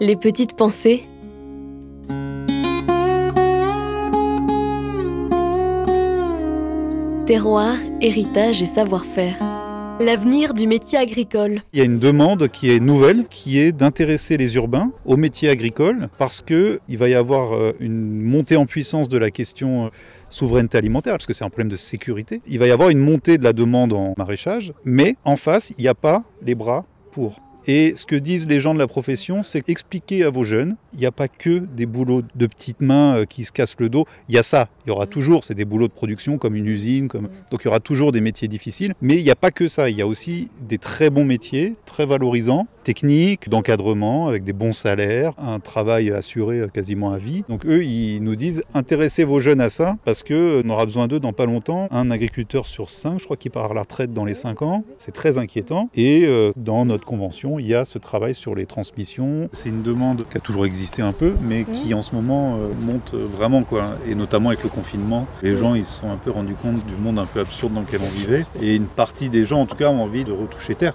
Les petites pensées. Terroir, héritage et savoir-faire. L'avenir du métier agricole. Il y a une demande qui est nouvelle, qui est d'intéresser les urbains au métier agricole, parce qu'il va y avoir euh, une montée en puissance de la question euh, souveraineté alimentaire, parce que c'est un problème de sécurité. Il va y avoir une montée de la demande en maraîchage, mais en face, il n'y a pas les bras pour. Et ce que disent les gens de la profession, c'est expliquer à vos jeunes, il n'y a pas que des boulots de petites mains euh, qui se cassent le dos. Il y a ça, il y aura toujours, c'est des boulots de production comme une usine, comme... donc il y aura toujours des métiers difficiles. Mais il n'y a pas que ça, il y a aussi des très bons métiers, très valorisants, techniques, d'encadrement, avec des bons salaires, un travail assuré euh, quasiment à vie. Donc eux, ils nous disent, intéressez vos jeunes à ça, parce qu'on aura besoin d'eux dans pas longtemps. Un agriculteur sur cinq, je crois qu'il part à la retraite dans les cinq ans, c'est très inquiétant. Et euh, dans notre convention, il y a ce travail sur les transmissions. C'est une demande qui a toujours existé un peu, mais qui en ce moment euh, monte vraiment, quoi. Et notamment avec le confinement, les gens ils se sont un peu rendus compte du monde un peu absurde dans lequel on vivait. Et une partie des gens, en tout cas, ont envie de retoucher terre.